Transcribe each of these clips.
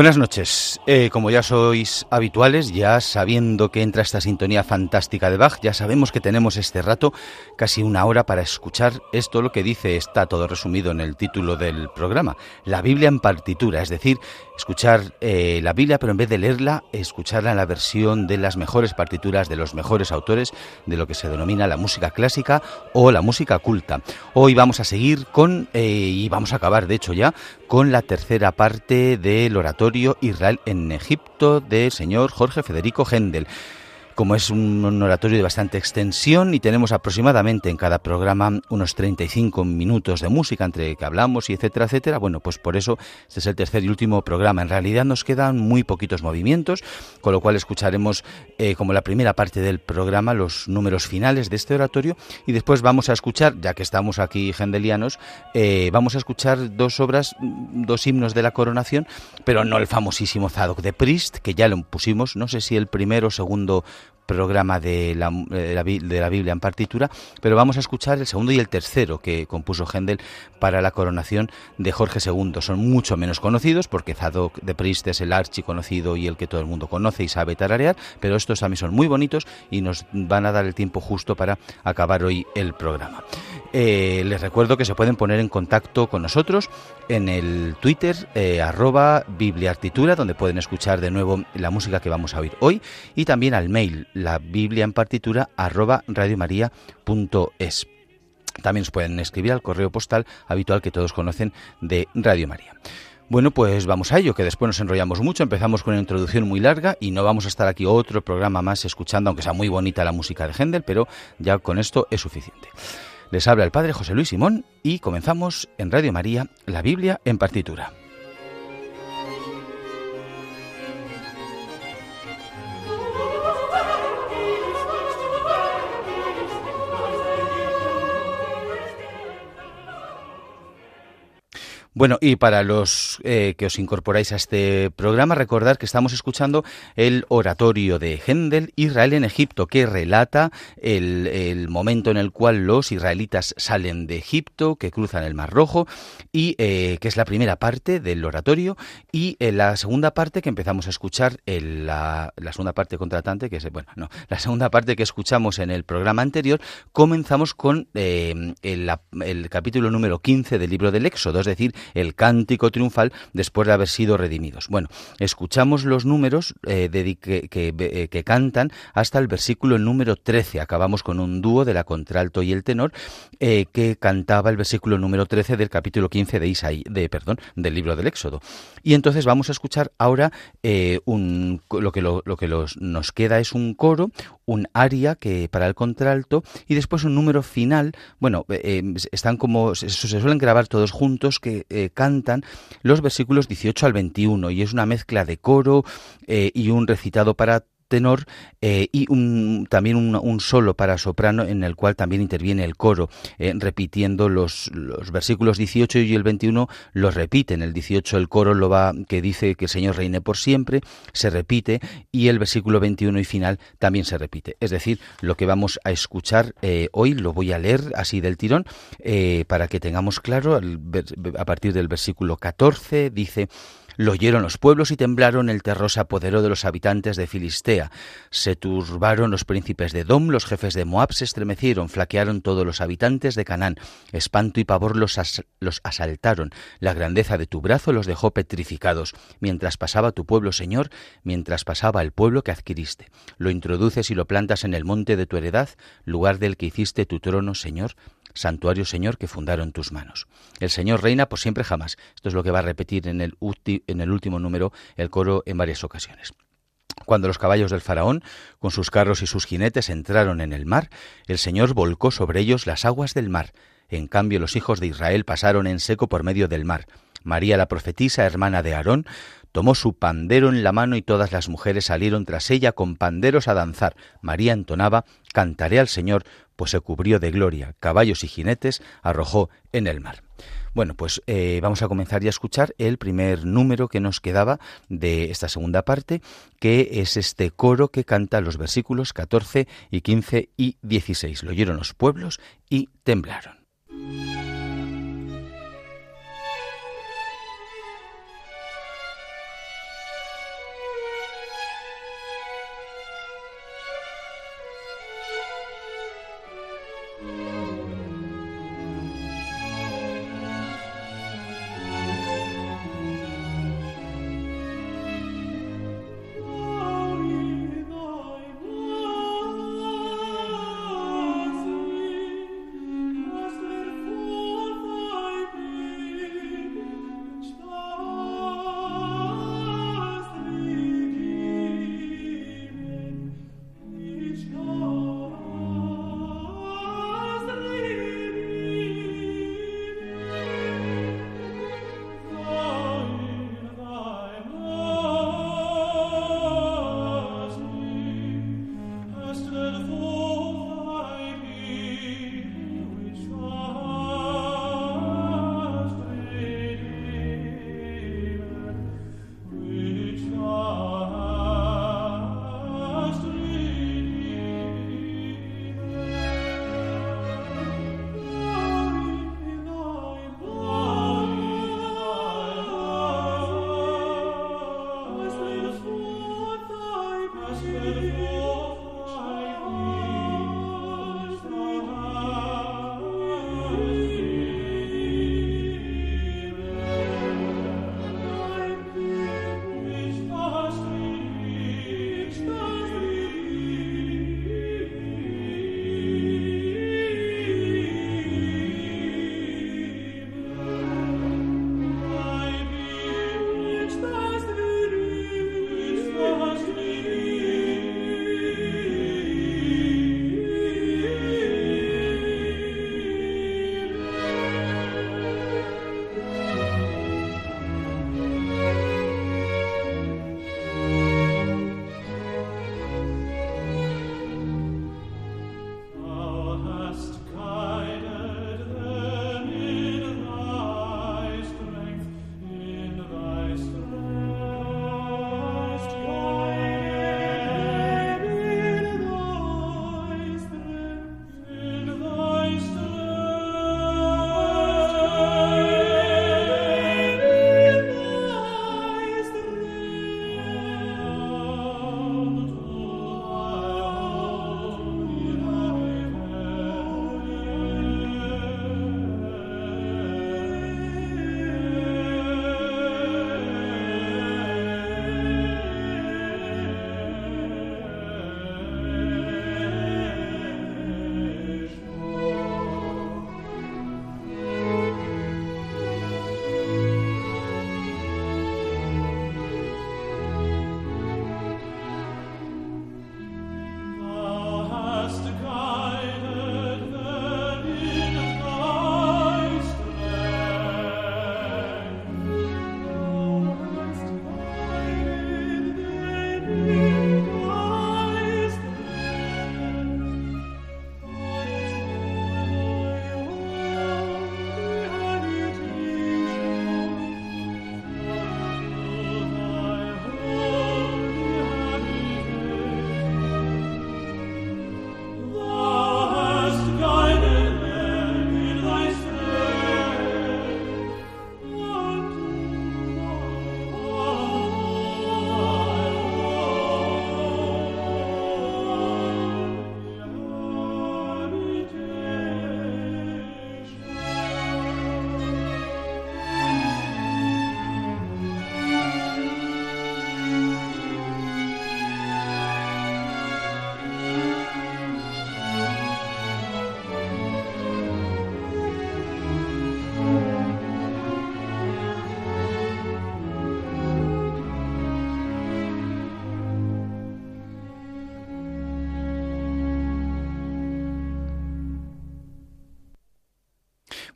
Buenas noches. Eh, como ya sois habituales, ya sabiendo que entra esta sintonía fantástica de Bach, ya sabemos que tenemos este rato, casi una hora, para escuchar esto, lo que dice, está todo resumido en el título del programa, la Biblia en partitura, es decir, escuchar eh, la Biblia, pero en vez de leerla, escucharla en la versión de las mejores partituras de los mejores autores de lo que se denomina la música clásica o la música culta. Hoy vamos a seguir con, eh, y vamos a acabar de hecho ya, con la tercera parte del oratorio Israel en Egipto del señor Jorge Federico Händel como es un oratorio de bastante extensión y tenemos aproximadamente en cada programa unos 35 minutos de música entre que hablamos y etcétera, etcétera, bueno, pues por eso este es el tercer y último programa. En realidad nos quedan muy poquitos movimientos, con lo cual escucharemos eh, como la primera parte del programa los números finales de este oratorio y después vamos a escuchar, ya que estamos aquí gendelianos, eh, vamos a escuchar dos obras, dos himnos de la coronación, pero no el famosísimo Zadok de Priest, que ya lo pusimos, no sé si el primero o segundo programa de la, de la, Biblia en partitura, pero vamos a escuchar el segundo y el tercero que compuso Händel para la coronación de Jorge II. Son mucho menos conocidos porque Zadok de Priest es el archi conocido y el que todo el mundo conoce y sabe tararear, pero estos también son muy bonitos y nos van a dar el tiempo justo para acabar hoy el programa. Eh, les recuerdo que se pueden poner en contacto con nosotros en el Twitter eh, arroba bibliartitura, donde pueden escuchar de nuevo la música que vamos a oír hoy, y también al mail, la biblia en partitura arroba radiomaria.es. También os pueden escribir al correo postal habitual que todos conocen de Radio María. Bueno, pues vamos a ello, que después nos enrollamos mucho, empezamos con una introducción muy larga y no vamos a estar aquí otro programa más escuchando, aunque sea muy bonita la música de Händel, pero ya con esto es suficiente. Les habla el Padre José Luis Simón y comenzamos en Radio María, la Biblia en partitura. Bueno, y para los eh, que os incorporáis a este programa, recordar que estamos escuchando el oratorio de Händel, Israel en Egipto, que relata el, momento en el cual los israelitas salen de Egipto, que cruzan el Mar Rojo, y eh, que es la primera parte del oratorio, y eh, la segunda parte que empezamos a escuchar, la, segunda parte contratante, que es, bueno, no, la segunda parte que escuchamos en el programa anterior, comenzamos con el, el capítulo número 15 del libro del Éxodo, es decir, el cántico triunfal después de haber sido redimidos. Bueno, escuchamos los números eh, eh, que, cantan hasta el versículo número 13. Acabamos con un dúo de la contralto y el tenor eh, que cantaba el versículo número 13 del capítulo 15 de Isaí, de, perdón, del libro del Éxodo. Y entonces vamos a escuchar ahora lo que, lo, que nos queda es un coro, un aria que para el contralto y después un número final. Bueno, están como se, se, suelen grabar todos juntos que eh, cantan los versículos 18 al 21 y es una mezcla de coro eh, y un recitado para tenor eh, y un, también un, solo para soprano en el cual también interviene el coro, eh, repitiendo los, los, versículos 18 y el 21 los repiten. El 18 el coro lo va que dice que el Señor reine por siempre, se repite y el versículo 21 y final también se repite. Es decir, lo que vamos a escuchar eh, hoy lo voy a leer así del tirón para que tengamos claro a partir del versículo 14 dice lo oyeron los pueblos y temblaron, el terror se apoderó de los habitantes de Filistea. Se turbaron los príncipes de Dom, los jefes de Moab se estremecieron, flaquearon todos los habitantes de Canaán. Espanto y pavor los, los asaltaron. La grandeza de tu brazo los dejó petrificados. Mientras pasaba tu pueblo, Señor, mientras pasaba el pueblo que adquiriste. Lo introduces y lo plantas en el monte de tu heredad, lugar del que hiciste tu trono, Señor santuario Señor que fundaron tus manos. El Señor reina por siempre jamás. Esto es lo que va a repetir en el, último número el coro en varias ocasiones. Cuando los caballos del faraón, con sus carros y sus jinetes, entraron en el mar, el Señor volcó sobre ellos las aguas del mar. En cambio, los hijos de Israel pasaron en seco por medio del mar. María la profetisa, hermana de Aarón, tomó su pandero en la mano y todas las mujeres salieron tras ella con panderos a danzar. María entonaba, Cantaré al Señor, pues se cubrió de gloria, caballos y jinetes arrojó en el mar. Bueno, pues eh, vamos a comenzar ya a escuchar el primer número que nos quedaba de esta segunda parte, que es este coro que canta los versículos 14 y 15 y 16. Lo oyeron los pueblos y temblaron.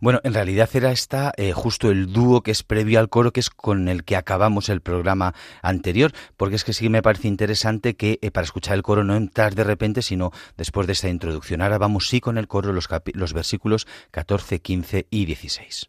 Bueno, en realidad era esta eh, justo el dúo que es previo al coro, que es con el que acabamos el programa anterior, porque es que sí me parece interesante que eh, para escuchar el coro no entrar de repente, sino después de esta introducción. Ahora vamos sí con el coro, los, los versículos 14, 15 y 16.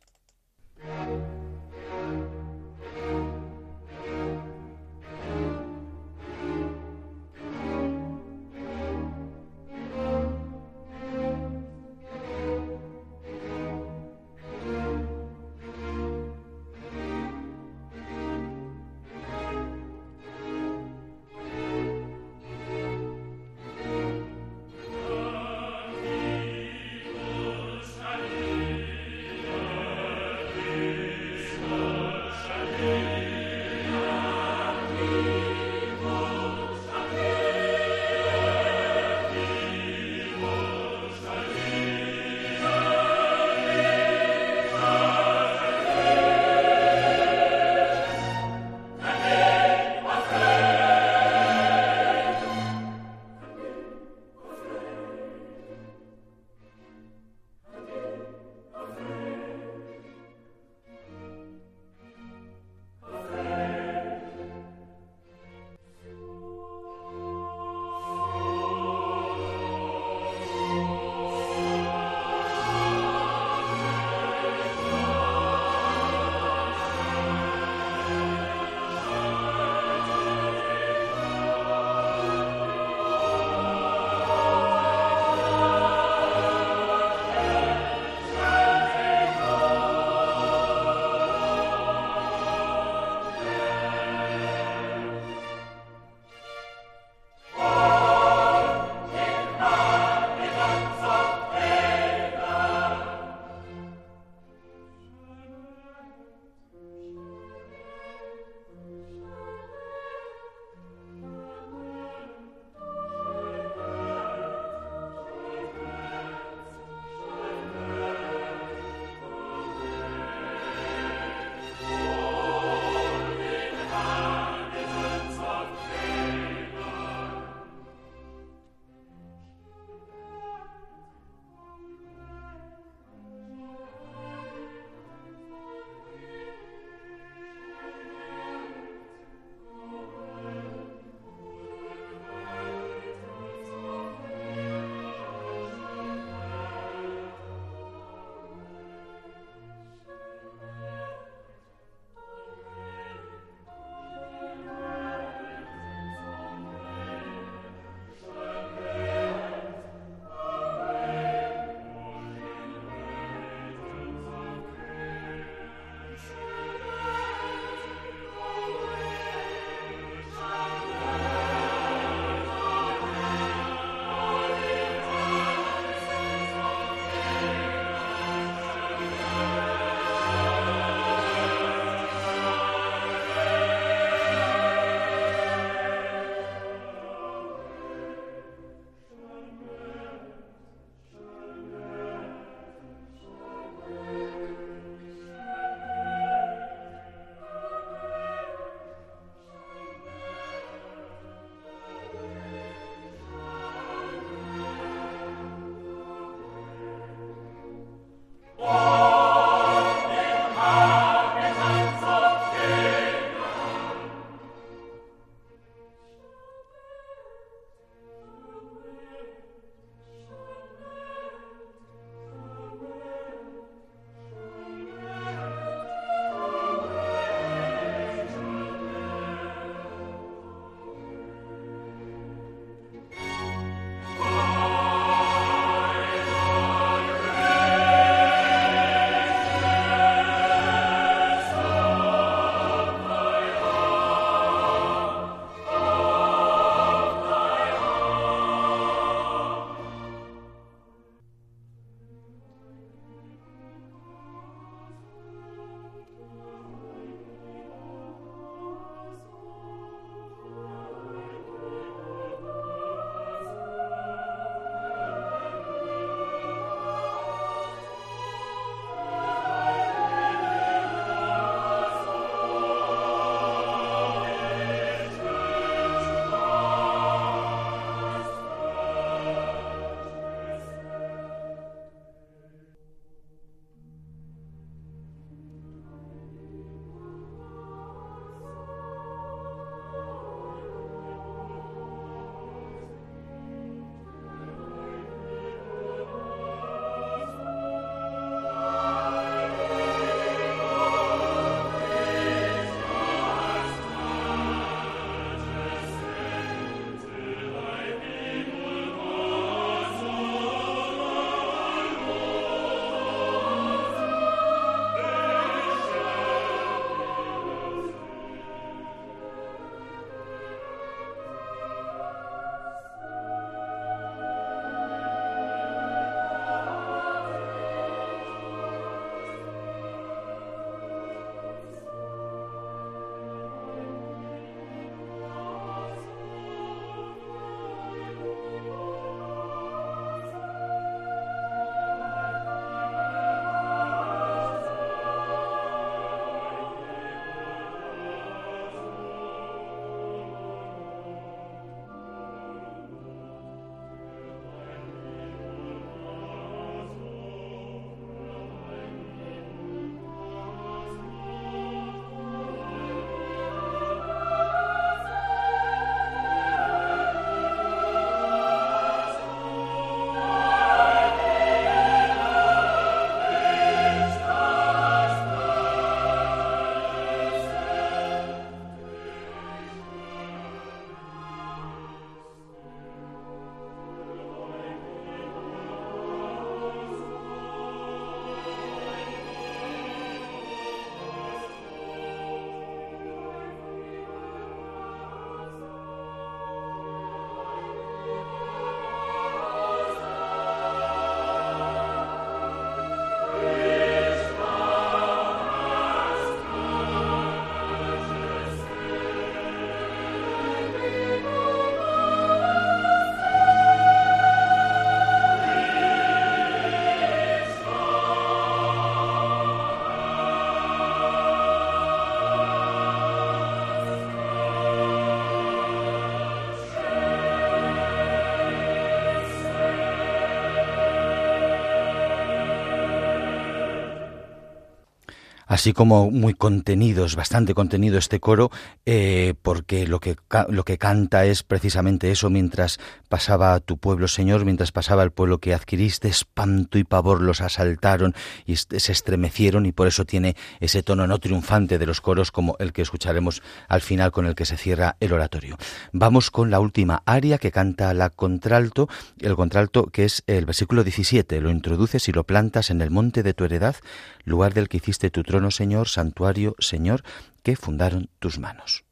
Así como muy contenidos, bastante contenido este coro, eh, porque lo que, lo que canta es precisamente eso, mientras pasaba tu pueblo, Señor, mientras pasaba el pueblo que adquiriste, espanto y pavor los asaltaron y se estremecieron y por eso tiene ese tono no triunfante de los coros como el que escucharemos al final con el que se cierra el oratorio. Vamos con la última aria que canta la contralto, el contralto que es el versículo 17, lo introduces y lo plantas en el monte de tu heredad, lugar del que hiciste tu trono, Señor, santuario, Señor, que fundaron tus manos.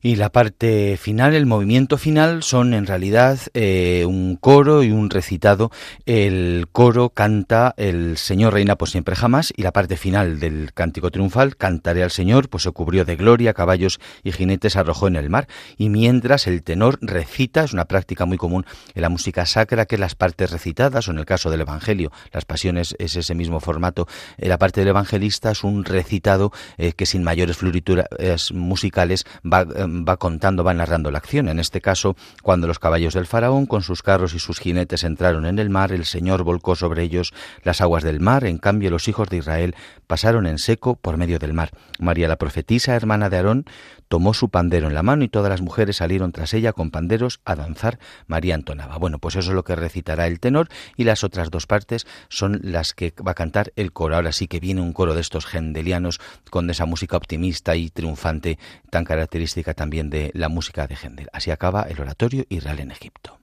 Y la parte final, el movimiento final, son en realidad eh, un coro y un recitado. El coro canta el Señor reina por siempre jamás y la parte final del cántico triunfal, cantaré al Señor, pues se cubrió de gloria, caballos y jinetes arrojó en el mar. Y mientras el tenor recita, es una práctica muy común en la música sacra, que las partes recitadas, o en el caso del Evangelio, las pasiones es ese mismo formato, la parte del evangelista es un recitado eh, que sin mayores florituras musicales va va contando, va narrando la acción. En este caso, cuando los caballos del faraón con sus carros y sus jinetes entraron en el mar, el Señor volcó sobre ellos las aguas del mar, en cambio los hijos de Israel pasaron en seco por medio del mar. María la profetisa, hermana de Aarón, tomó su pandero en la mano y todas las mujeres salieron tras ella con panderos a danzar. María entonaba. Bueno, pues eso es lo que recitará el tenor y las otras dos partes son las que va a cantar el coro. Ahora sí que viene un coro de estos gendelianos con esa música optimista y triunfante tan característica también de la música de Gendel. Así acaba el oratorio Israel en Egipto.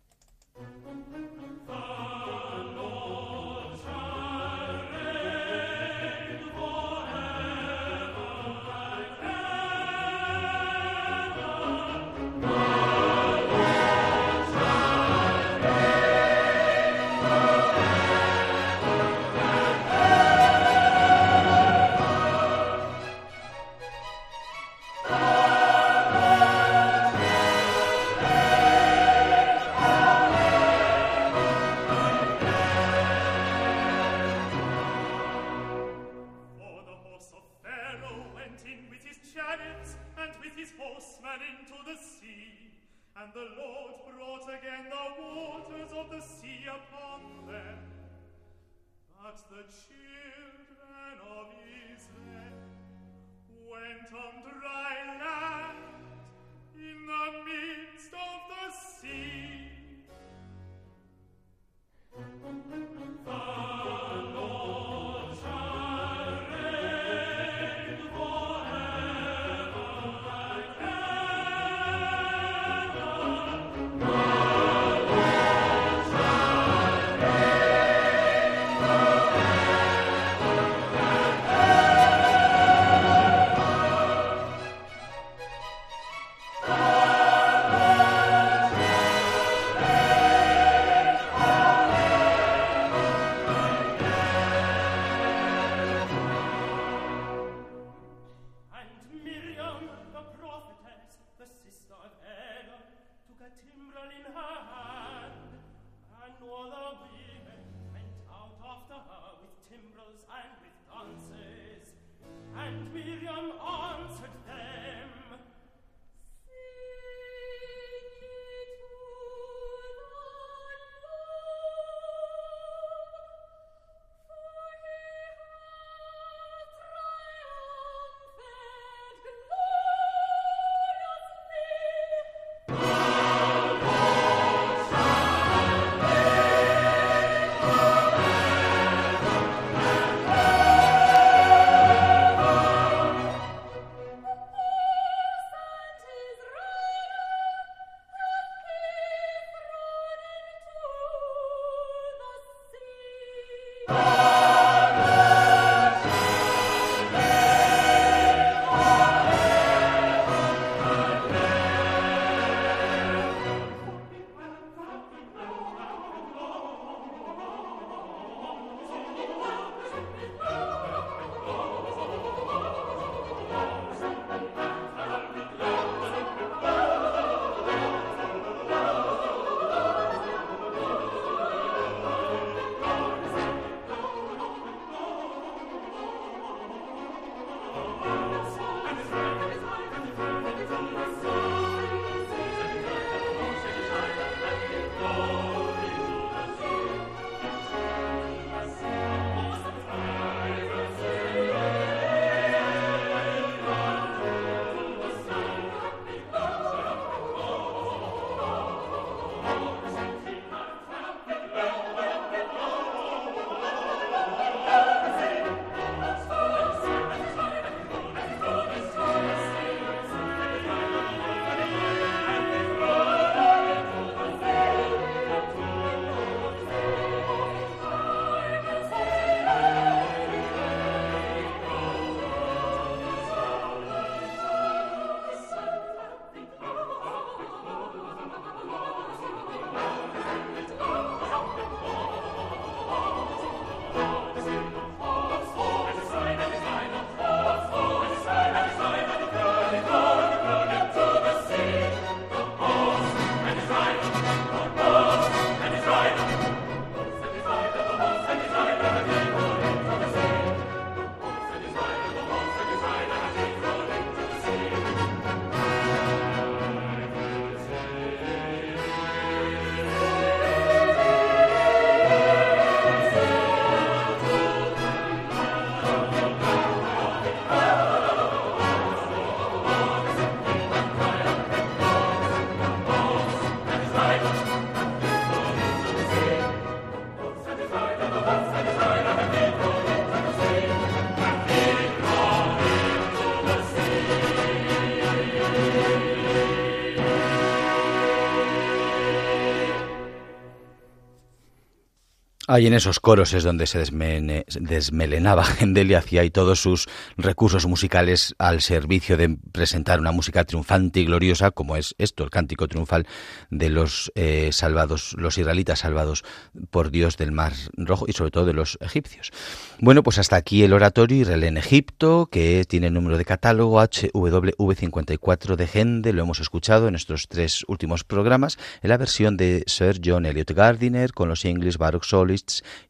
Ahí en esos coros es donde se desmelenaba Händel y hacía ahí todos sus recursos musicales al servicio de presentar una música triunfante y gloriosa, como es esto, el cántico triunfal de los eh, salvados, los israelitas salvados por Dios del Mar Rojo y sobre todo de los egipcios. Bueno, pues hasta aquí el oratorio Israel en Egipto, que tiene el número de catálogo HWV54 de Händel, lo hemos escuchado en nuestros tres últimos programas, en la versión de Sir John Elliot Gardiner con los English Baroque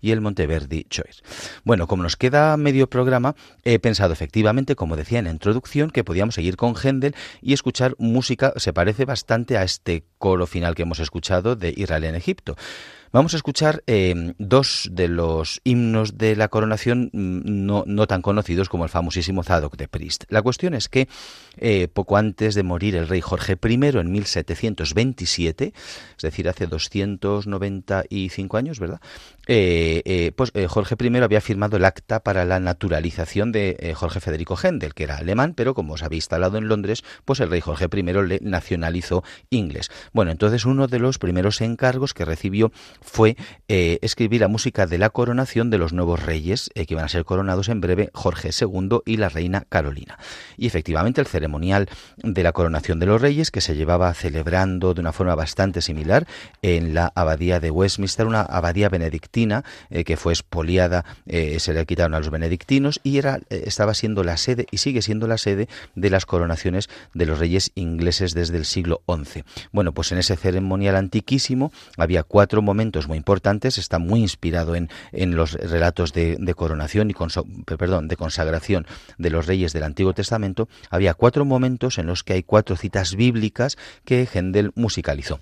Y el Monteverdi Choice. Bueno, como nos queda medio programa, he pensado efectivamente, como decía en la introducción, que podíamos seguir con Händel y escuchar música, se parece bastante a este coro final que hemos escuchado de Israel en Egipto. Vamos a escuchar eh, dos de los himnos de la coronación mm, no, no, tan conocidos como el famosísimo Zadok de Priest. La cuestión es que eh, poco antes de morir el rey Jorge I en 1727, es decir, hace 295 años, ¿verdad? Eh, pues Jorge I había firmado el acta para la naturalización de Jorge Federico Händel, que era alemán, pero como se había instalado en Londres, pues el rey Jorge I le nacionalizó inglés. Bueno, entonces uno de los primeros encargos que recibió fue eh, escribir la música de la coronación de los nuevos reyes eh, que iban a ser coronados en breve, Jorge II y la reina Carolina. Y efectivamente el ceremonial de la coronación de los reyes, que se llevaba celebrando de una forma bastante similar en la abadía de Westminster, una abadía benedictina eh, que fue expoliada, se le quitaron a los benedictinos y era, estaba siendo la sede y sigue siendo la sede de las coronaciones de los reyes ingleses desde el siglo XI. Bueno, pues en ese ceremonial antiquísimo había cuatro momentos muy importantes, está muy inspirado en, en los relatos de, coronación y perdón, de consagración de los reyes del Antiguo Testamento. Había cuatro momentos en los que hay cuatro citas bíblicas que Händel musicalizó.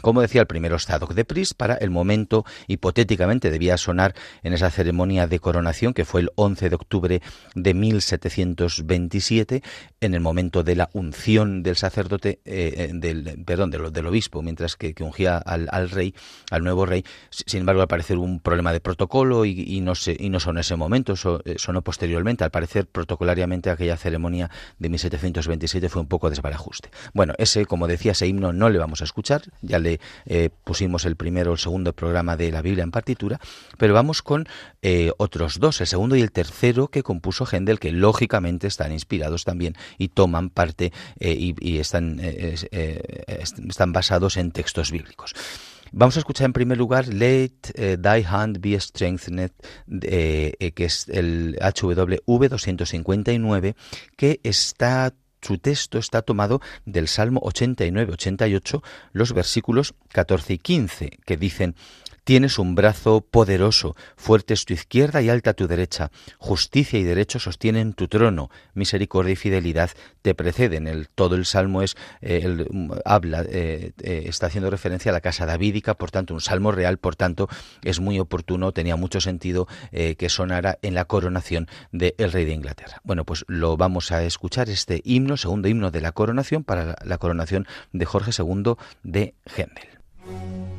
Como decía el primero Zadok de Pris, para el momento hipotéticamente debía sonar en esa ceremonia de coronación que fue el 11 de octubre de 1727, en el momento de la unción del sacerdote, eh, eh, del, perdón, del, obispo, mientras que, ungía al, rey, al nuevo rey. Sin embargo, al parecer un problema de protocolo y, no, se, y no sonó ese momento, eh, sonó posteriormente. Al parecer, protocolariamente, aquella ceremonia de 1727 fue un poco desbarajuste. Bueno, ese, como decía, ese himno no le vamos a escuchar, ya le eh, pusimos el primero o el segundo programa de la Biblia en partitura, pero vamos con eh, otros dos, el segundo y el tercero que compuso Händel, que lógicamente están inspirados también y toman parte eh, y, están, están basados en textos bíblicos. Vamos a escuchar en primer lugar Let Thy Hand Be Strengthened, que es el HWV 259, que está su texto está tomado del Salmo 89-88, los versículos 14 y 15, que dicen, Tienes un brazo poderoso, fuerte es tu izquierda y alta tu derecha. Justicia y derecho sostienen tu trono. Misericordia y fidelidad te preceden. El, todo el salmo es eh, el, habla, eh, eh, está haciendo referencia a la casa davídica, por tanto, un salmo real, por tanto, es muy oportuno, tenía mucho sentido que sonara en la coronación del rey de Inglaterra. Bueno, pues lo vamos a escuchar este himno, segundo himno de la coronación, para la, coronación de Jorge II de Händel.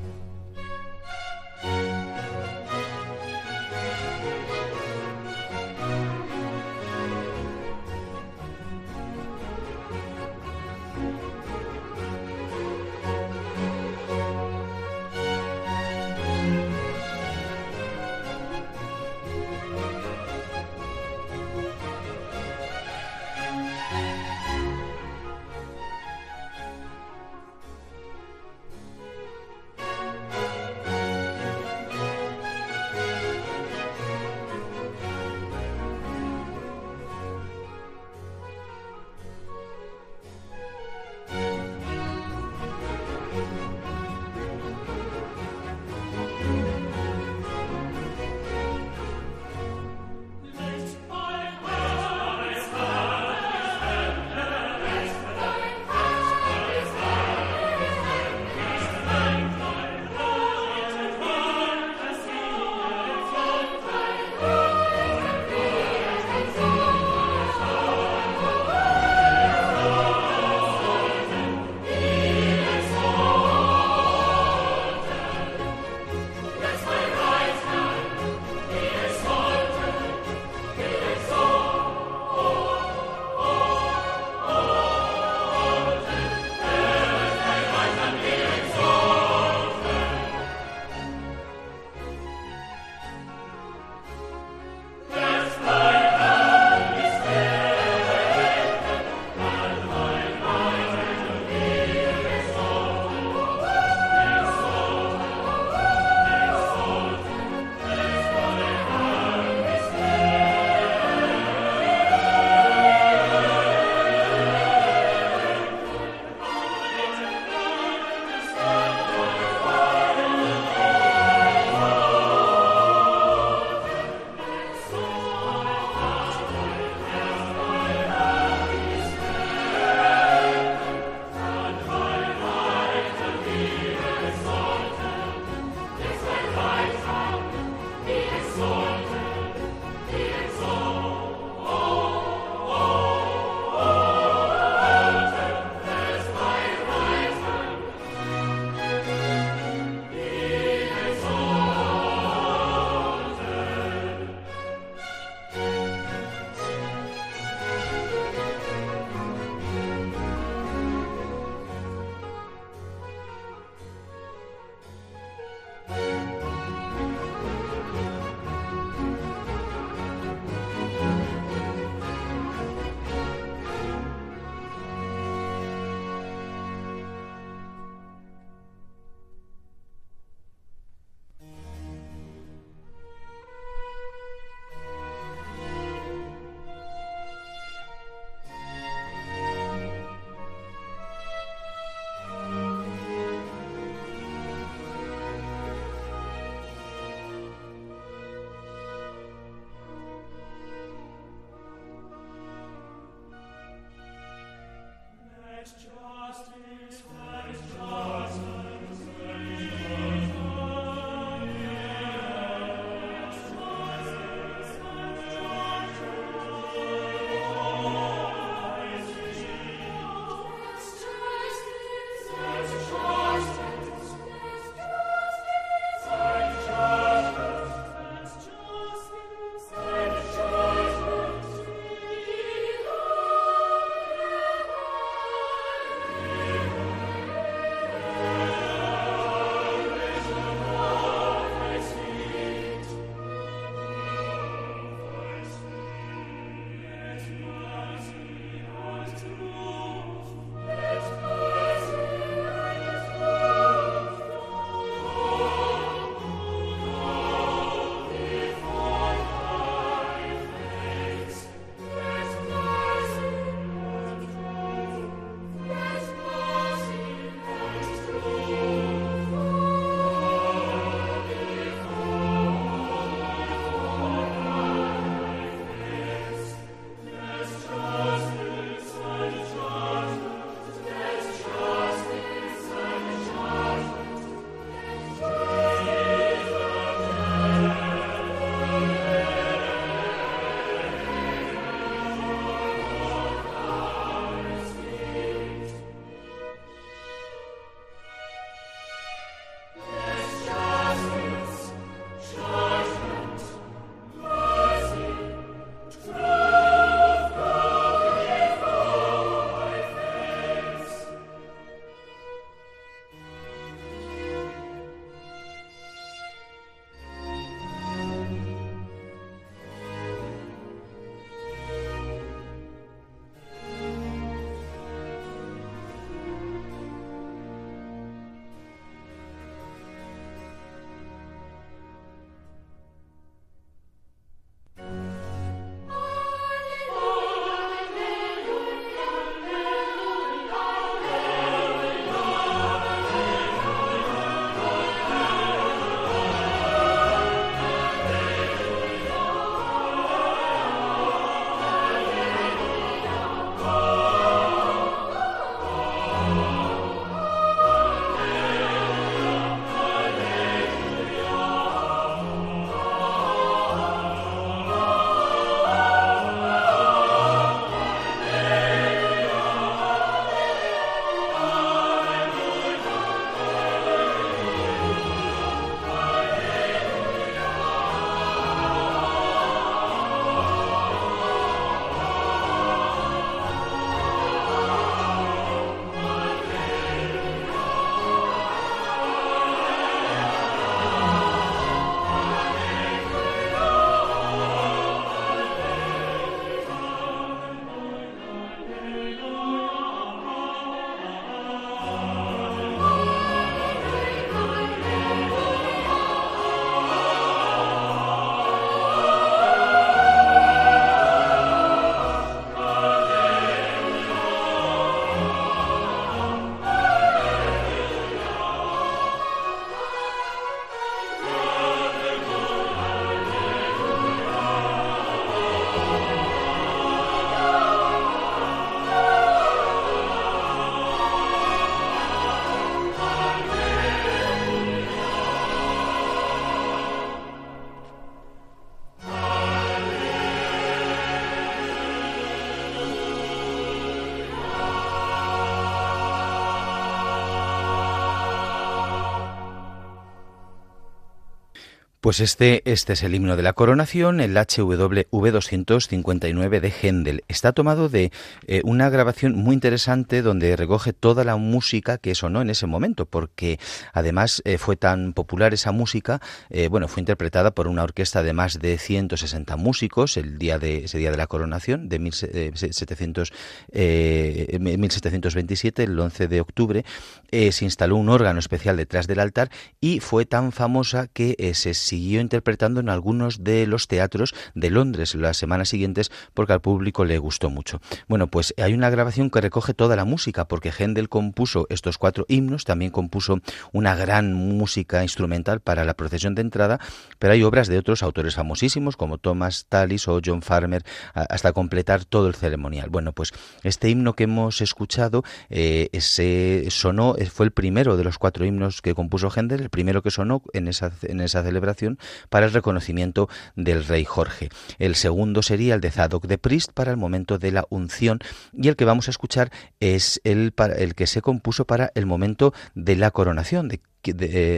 Pues este, este es el himno de la coronación, el HWV 259 de Händel. Está tomado de eh, una grabación muy interesante donde recoge toda la música que sonó en ese momento, porque además eh, fue tan popular esa música, eh, bueno, fue interpretada por una orquesta de más de 160 músicos el día de ese día de la coronación de 1700, 1727, el 11 de octubre, se instaló un órgano especial detrás del altar y fue tan famosa que se siguió interpretando en algunos de los teatros de Londres las semanas siguientes porque al público le gustó mucho. Bueno, pues hay una grabación que recoge toda la música porque Händel compuso estos cuatro himnos, también compuso una gran música instrumental para la procesión de entrada, pero hay obras de otros autores famosísimos como Thomas Tallis o John Farmer hasta completar todo el ceremonial. Bueno, pues este himno que hemos escuchado eh, ese sonó, fue el primero de los cuatro himnos que compuso Händel, el primero que sonó en esa, en esa celebración para el reconocimiento del rey Jorge. El segundo sería el de Zadok de Priest para el momento de la unción y el que vamos a escuchar es el, que se compuso para el momento de la coronación, de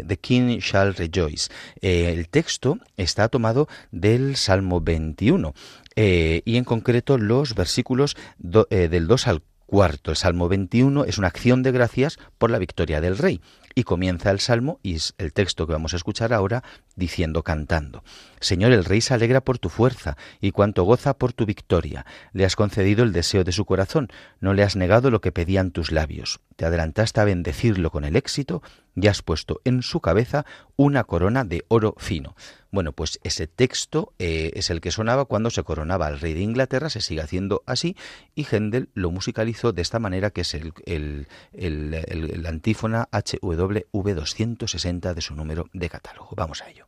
The King Shall Rejoice. Eh, el texto está tomado del Salmo 21 eh, y en concreto los versículos eh, del 2 al cuarto. El Salmo 21 es una acción de gracias por la victoria del rey. Y comienza el salmo, y es el texto que vamos a escuchar ahora, diciendo cantando, Señor, el rey se alegra por tu fuerza, y cuanto goza por tu victoria. Le has concedido el deseo de su corazón, no le has negado lo que pedían tus labios. Te adelantaste a bendecirlo con el éxito, y has puesto en su cabeza una corona de oro fino. Bueno, pues ese texto eh, es el que sonaba cuando se coronaba al rey de Inglaterra, se sigue haciendo así, y Händel lo musicalizó de esta manera, que es el, el, el antífona HWV 260 de su número de catálogo. Vamos a ello.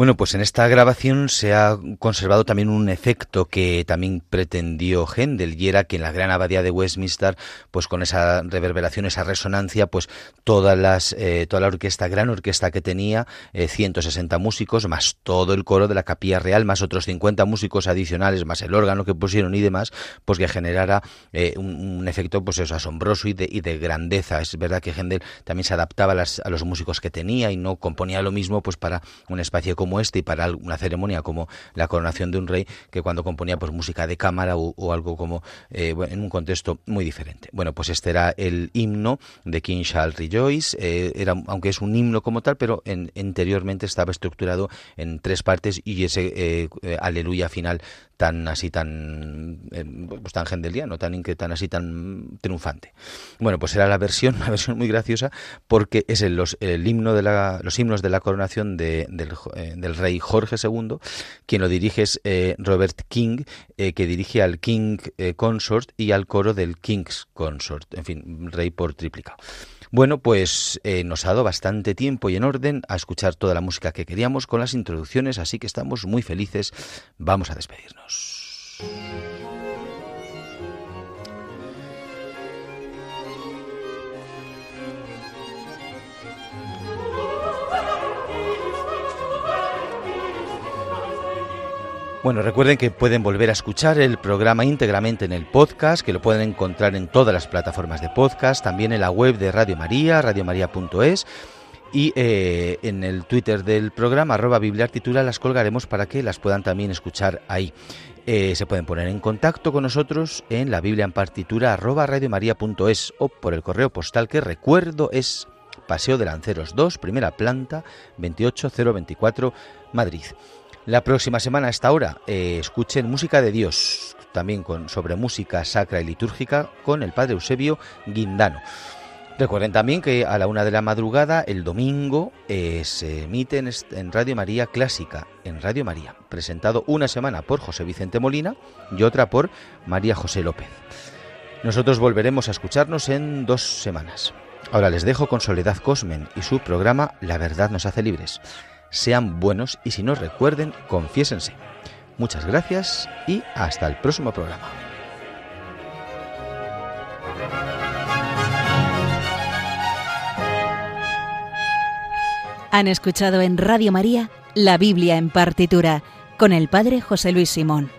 Bueno, pues en esta grabación se ha conservado también un efecto que también pretendió Händel y era que en la gran abadía de Westminster, pues con esa reverberación, esa resonancia, pues todas las, eh, toda la orquesta, gran orquesta que tenía, 160 eh, músicos, más todo el coro de la capilla real, más otros 50 músicos adicionales, más el órgano que pusieron y demás, pues que generara eh, un, efecto pues eso, asombroso y de, y de grandeza. Es verdad que Händel también se adaptaba a, las, a los músicos que tenía y no componía lo mismo pues para un espacio como este y para una ceremonia como la coronación de un rey que cuando componía pues música de cámara o, algo como eh, en un contexto muy diferente. Bueno, pues este era el himno de King Charles Rejoice, eh, era, aunque es un himno como tal, pero en, anteriormente estaba estructurado en tres partes y ese eh, aleluya final tan así tan pues tan gendeliano, tan tan así tan triunfante. Bueno, pues era la versión, una versión muy graciosa porque es el himno de la, los himnos de la coronación de, del, del rey Jorge II, quien lo dirige es eh, Robert King, eh, que dirige al King eh, Consort y al coro del King's Consort, en fin, rey por triplicado. Bueno, pues nos ha dado bastante tiempo y en orden a escuchar toda la música que queríamos con las introducciones, así que estamos muy felices. Vamos a despedirnos. Bueno, recuerden que pueden volver a escuchar el programa íntegramente en el podcast, que lo pueden encontrar en todas las plataformas de podcast, también en la web de Radio María, radiomaria.es y eh, en el Twitter del programa, arroba bibliartitura, las colgaremos para que las puedan también escuchar ahí. Eh, se pueden poner en contacto con nosotros en la Biblia en partitura arroba radiomaria.es o por el correo postal que recuerdo es Paseo de Lanceros 2, primera planta, 28024, Madrid. La próxima semana a esta hora eh, escuchen Música de Dios, también con, sobre música sacra y litúrgica con el Padre Eusebio Guindano. Recuerden también que a la una de la madrugada, el domingo, eh, se emite en, Radio María Clásica, en Radio María, presentado una semana por José Vicente Molina y otra por María José López. Nosotros volveremos a escucharnos en dos semanas. Ahora les dejo con Soledad Cosmen y su programa La verdad nos hace libres sean buenos y si no recuerden, confiésense. Muchas gracias y hasta el próximo programa. Han escuchado en Radio María la Biblia en partitura con el Padre José Luis Simón.